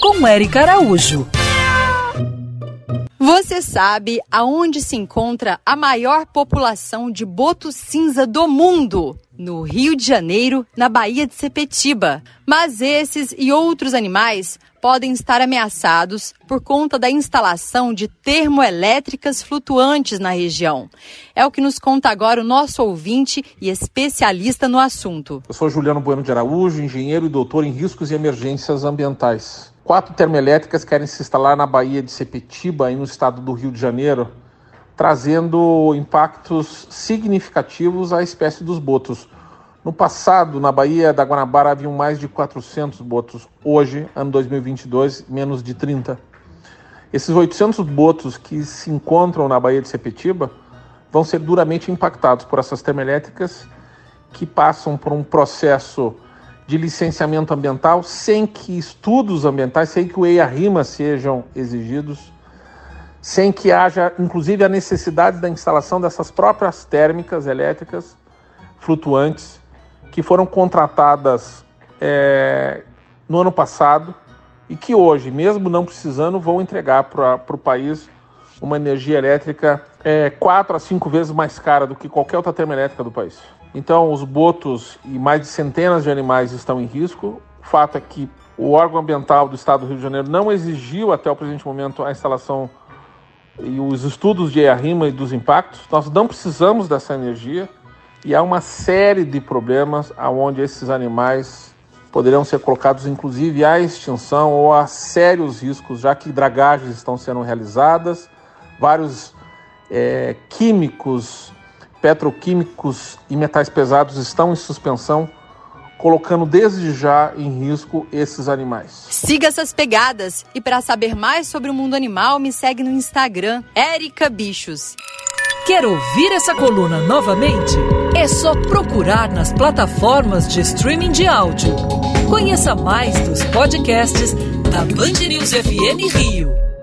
Com Eric Araújo. Você sabe aonde se encontra a maior população de boto cinza do mundo? No Rio de Janeiro, na Baía de Sepetiba. Mas esses e outros animais podem estar ameaçados por conta da instalação de termoelétricas flutuantes na região. É o que nos conta agora o nosso ouvinte e especialista no assunto. Eu sou Juliano Bueno de Araújo, engenheiro e doutor em riscos e emergências ambientais. Quatro termoelétricas querem se instalar na Baía de Sepetiba, aí no estado do Rio de Janeiro, trazendo impactos significativos à espécie dos botos. No passado, na Baía da Guanabara, haviam mais de 400 botos. Hoje, ano 2022, menos de 30. Esses 800 botos que se encontram na Baía de Sepetiba vão ser duramente impactados por essas termoelétricas que passam por um processo de licenciamento ambiental sem que estudos ambientais, sem que o EIA-RIMA sejam exigidos, sem que haja, inclusive, a necessidade da instalação dessas próprias térmicas elétricas flutuantes que foram contratadas é, no ano passado e que hoje, mesmo não precisando, vão entregar para o país uma energia elétrica é, quatro a cinco vezes mais cara do que qualquer outra termoelétrica do país. Então, os botos e mais de centenas de animais estão em risco. O fato é que o órgão ambiental do Estado do Rio de Janeiro não exigiu até o presente momento a instalação e os estudos de EARIMA e dos impactos. Nós não precisamos dessa energia. E há uma série de problemas aonde esses animais poderão ser colocados, inclusive, à extinção ou a sérios riscos, já que dragagens estão sendo realizadas, vários é, químicos, petroquímicos e metais pesados estão em suspensão, colocando desde já em risco esses animais. Siga essas pegadas e para saber mais sobre o mundo animal, me segue no Instagram, Erica Bichos. Quer ouvir essa coluna novamente? É só procurar nas plataformas de streaming de áudio. Conheça mais dos podcasts da Band News FM Rio.